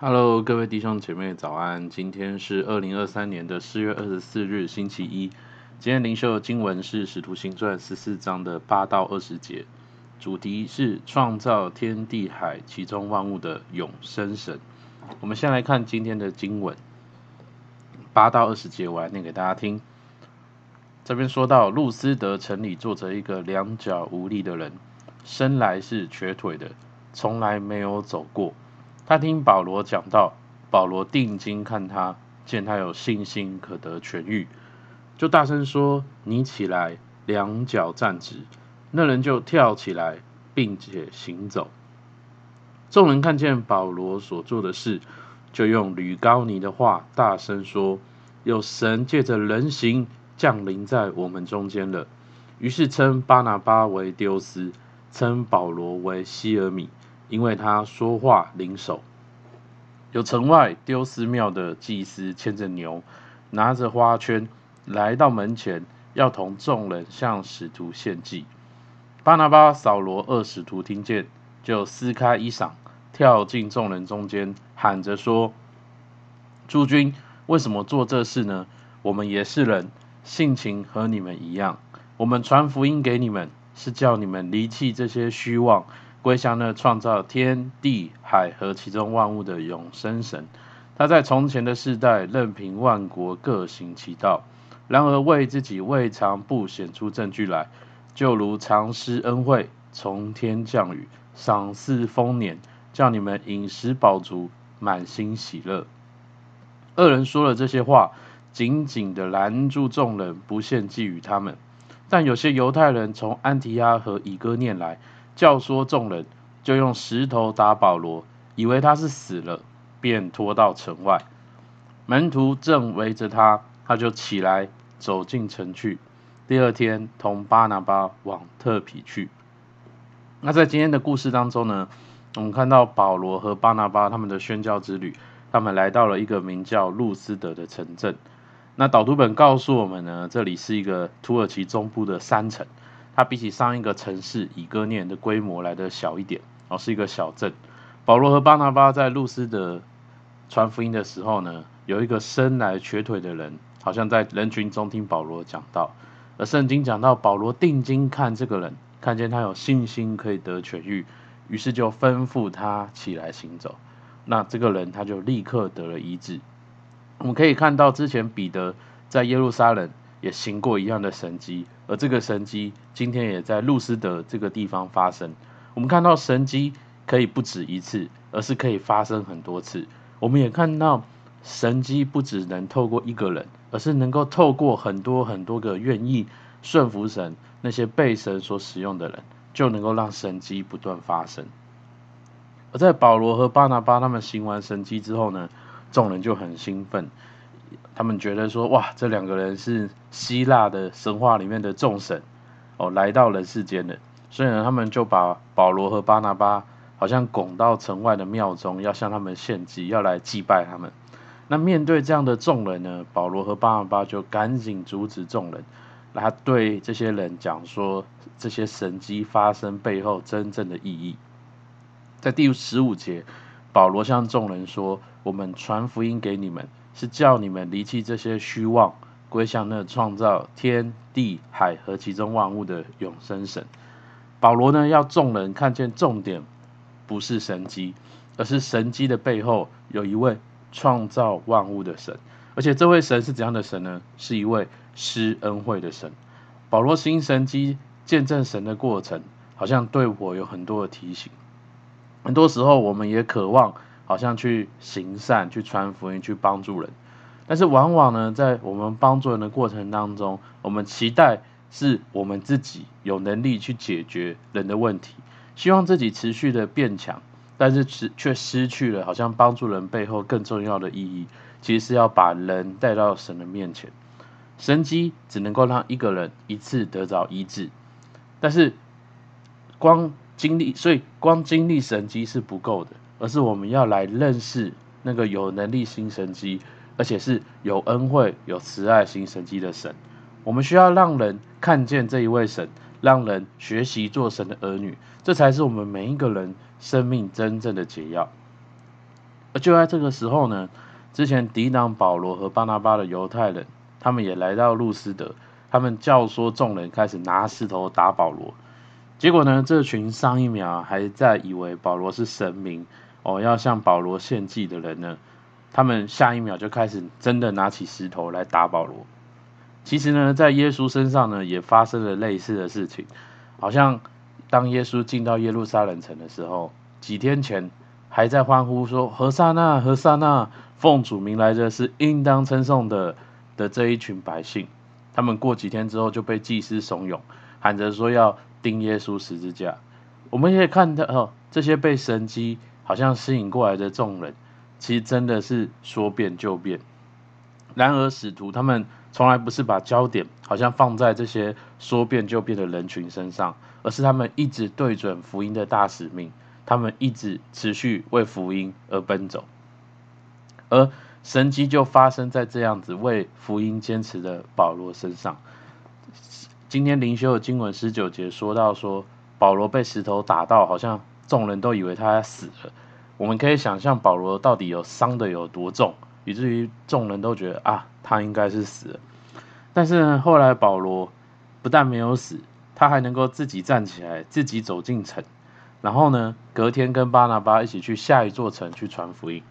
Hello，各位弟兄姐妹早安！今天是二零二三年的四月二十四日，星期一。今天灵修的经文是《使徒行传》十四章的八到二十节，主题是创造天地海其中万物的永生神。我们先来看今天的经文，八到二十节，我来念给大家听。这边说到，路斯德城里坐着一个两脚无力的人，生来是瘸腿的，从来没有走过。他听保罗讲到，保罗定睛看他，见他有信心可得痊愈，就大声说：“你起来，两脚站直。”那人就跳起来，并且行走。众人看见保罗所做的事，就用吕高尼的话大声说：“有神借着人形降临在我们中间了。”于是称巴拿巴为丢斯，称保罗为西尔米。因为他说话灵手，有城外丢寺庙的祭司牵着牛，拿着花圈来到门前，要同众人向使徒献祭。巴拿巴、扫罗二使徒听见，就撕开衣裳，跳进众人中间，喊着说：“诸君，为什么做这事呢？我们也是人，性情和你们一样。我们传福音给你们，是叫你们离弃这些虚妄。”归向那创造天地海和其中万物的永生神，他在从前的世代任凭万国各行其道，然而为自己未尝不显出证据来，就如常施恩惠，从天降雨，赏赐丰年，叫你们饮食饱足，满心喜乐。二人说了这些话，紧紧地拦住众人，不献祭与他们。但有些犹太人从安提阿和以哥念来。教唆众人，就用石头打保罗，以为他是死了，便拖到城外。门徒正围着他，他就起来走进城去。第二天，同巴拿巴往特皮去。那在今天的故事当中呢，我们看到保罗和巴拿巴他们的宣教之旅，他们来到了一个名叫路斯德的城镇。那导读本告诉我们呢，这里是一个土耳其中部的山城。它比起上一个城市以哥念的规模来的小一点，哦，是一个小镇。保罗和巴拿巴在路斯德传福音的时候呢，有一个生来瘸腿的人，好像在人群中听保罗讲道。而圣经讲到保罗定睛看这个人，看见他有信心可以得痊愈，于是就吩咐他起来行走。那这个人他就立刻得了医治。我们可以看到之前彼得在耶路撒冷。也行过一样的神迹，而这个神迹今天也在路斯德这个地方发生。我们看到神迹可以不止一次，而是可以发生很多次。我们也看到神迹不只能透过一个人，而是能够透过很多很多个愿意顺服神、那些被神所使用的人，就能够让神迹不断发生。而在保罗和巴拿巴他们行完神迹之后呢，众人就很兴奋。他们觉得说，哇，这两个人是希腊的神话里面的众神哦，来到人世间的，所以呢，他们就把保罗和巴拿巴好像拱到城外的庙中，要向他们献祭，要来祭拜他们。那面对这样的众人呢，保罗和巴拿巴就赶紧阻止众人，来对这些人讲说，这些神迹发生背后真正的意义。在第十五节，保罗向众人说：“我们传福音给你们。”是叫你们离弃这些虚妄，归向那创造天地海和其中万物的永生神。保罗呢，要众人看见重点不是神迹，而是神迹的背后有一位创造万物的神，而且这位神是怎样的神呢？是一位施恩惠的神。保罗行神迹见证神的过程，好像对我有很多的提醒。很多时候，我们也渴望。好像去行善、去传福音、去帮助人，但是往往呢，在我们帮助人的过程当中，我们期待是我们自己有能力去解决人的问题，希望自己持续的变强，但是却失去了好像帮助人背后更重要的意义，其实是要把人带到神的面前。神迹只能够让一个人一次得着医治，但是光经历，所以光经历神迹是不够的。而是我们要来认识那个有能力新神迹，而且是有恩惠、有慈爱行神迹的神。我们需要让人看见这一位神，让人学习做神的儿女，这才是我们每一个人生命真正的解药。而就在这个时候呢，之前抵挡保罗和巴拿巴的犹太人，他们也来到路斯德，他们教唆众人开始拿石头打保罗。结果呢，这群上一秒还在以为保罗是神明哦，要向保罗献祭的人呢，他们下一秒就开始真的拿起石头来打保罗。其实呢，在耶稣身上呢，也发生了类似的事情，好像当耶稣进到耶路撒冷城的时候，几天前还在欢呼说“何塞纳，何塞纳，奉主名来的是应当称颂的”的这一群百姓，他们过几天之后就被祭司怂恿，喊着说要钉耶稣十字架。我们也看到，哦，这些被神迹好像吸引过来的众人，其实真的是说变就变。然而使徒他们从来不是把焦点好像放在这些说变就变的人群身上，而是他们一直对准福音的大使命。他们一直持续为福音而奔走，而神迹就发生在这样子为福音坚持的保罗身上。今天灵修的经文十九节说到说，保罗被石头打到，好像众人都以为他死了。我们可以想象保罗到底有伤得有多重，以至于众人都觉得啊，他应该是死了。但是呢，后来保罗不但没有死，他还能够自己站起来，自己走进城。然后呢，隔天跟巴拿巴一起去下一座城去传福音。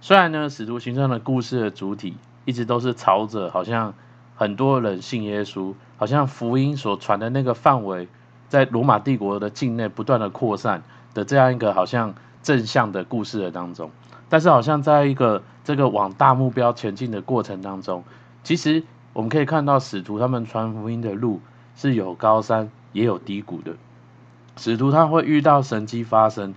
虽然呢，使徒行传的故事的主体一直都是朝着好像很多人信耶稣，好像福音所传的那个范围，在罗马帝国的境内不断的扩散的这样一个好像正向的故事的当中。但是好像在一个这个往大目标前进的过程当中，其实我们可以看到使徒他们传福音的路是有高山也有低谷的。使徒他会遇到神迹发生，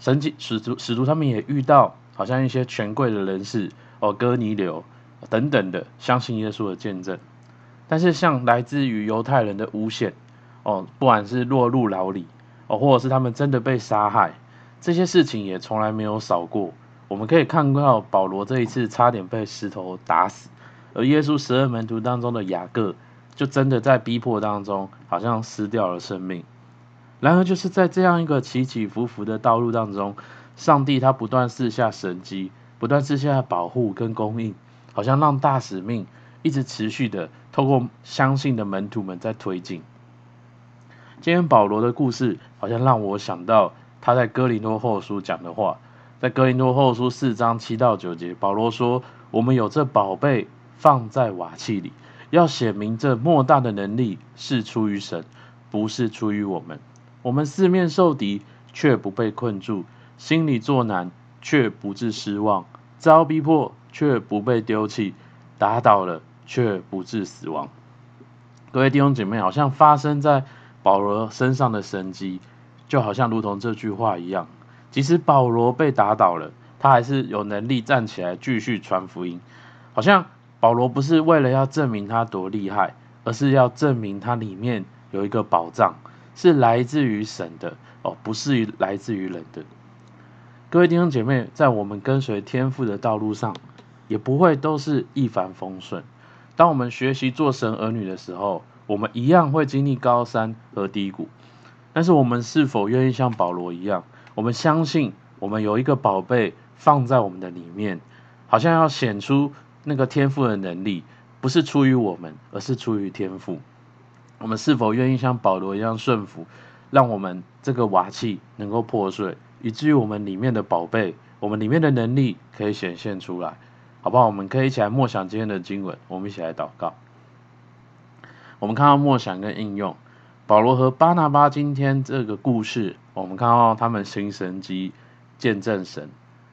神迹使徒使徒他们也遇到好像一些权贵的人士哦，哥尼流等等的相信耶稣的见证，但是像来自于犹太人的诬陷哦，不管是落入牢里哦，或者是他们真的被杀害，这些事情也从来没有少过。我们可以看到保罗这一次差点被石头打死，而耶稣十二门徒当中的雅各就真的在逼迫当中好像失掉了生命。然而，就是在这样一个起起伏伏的道路当中，上帝他不断试下神迹，不断试下保护跟供应，好像让大使命一直持续的透过相信的门徒们在推进。今天保罗的故事，好像让我想到他在哥林多后书讲的话，在哥林多后书四章七到九节，保罗说：“我们有这宝贝放在瓦器里，要显明这莫大的能力是出于神，不是出于我们。”我们四面受敌，却不被困住；心里作难，却不致失望；遭逼迫，却不被丢弃；打倒了，却不致死亡。各位弟兄姐妹，好像发生在保罗身上的神迹，就好像如同这句话一样。即使保罗被打倒了，他还是有能力站起来继续传福音。好像保罗不是为了要证明他多厉害，而是要证明他里面有一个宝藏。是来自于神的哦，不是来自于人的。各位弟兄姐妹，在我们跟随天父的道路上，也不会都是一帆风顺。当我们学习做神儿女的时候，我们一样会经历高山和低谷。但是，我们是否愿意像保罗一样，我们相信我们有一个宝贝放在我们的里面，好像要显出那个天赋的能力，不是出于我们，而是出于天赋。我们是否愿意像保罗一样顺服，让我们这个瓦器能够破碎，以至于我们里面的宝贝，我们里面的能力可以显现出来，好不好？我们可以一起来默想今天的经文，我们一起来祷告。我们看到梦想跟应用，保罗和巴拿巴今天这个故事，我们看到他们行神迹、见证神、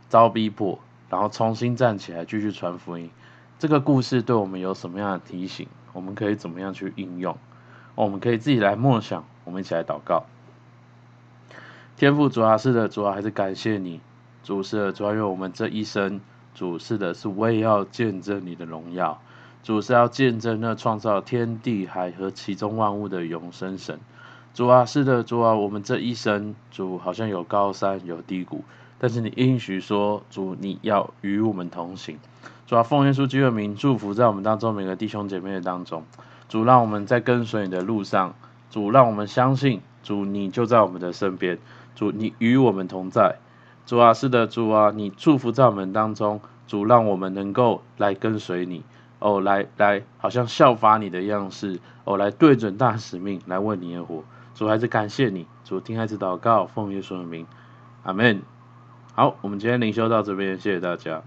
遭逼迫，然后重新站起来继续传福音。这个故事对我们有什么样的提醒？我们可以怎么样去应用？我们可以自己来默想，我们一起来祷告。天父主啊，是的，主啊，还是感谢你，主是的，主啊，因为我们这一生，主是的，是为要见证你的荣耀，主是要见证那创造天地海和其中万物的永生神。主啊，是的，主啊，我们这一生，主好像有高山有低谷，但是你应许说，主你要与我们同行。主啊，奉耶稣基督的名祝福在我们当中每个弟兄姐妹的当中。主，让我们在跟随你的路上，主，让我们相信，主，你就在我们的身边，主，你与我们同在，主啊，是的，主啊，你祝福在我们当中，主让我们能够来跟随你，哦，来来，好像效法你的样式，哦，来对准大使命，来为你而活。主还是感谢你，主听孩子祷告，奉耶稣的名，阿门。好，我们今天灵修到这边，谢谢大家。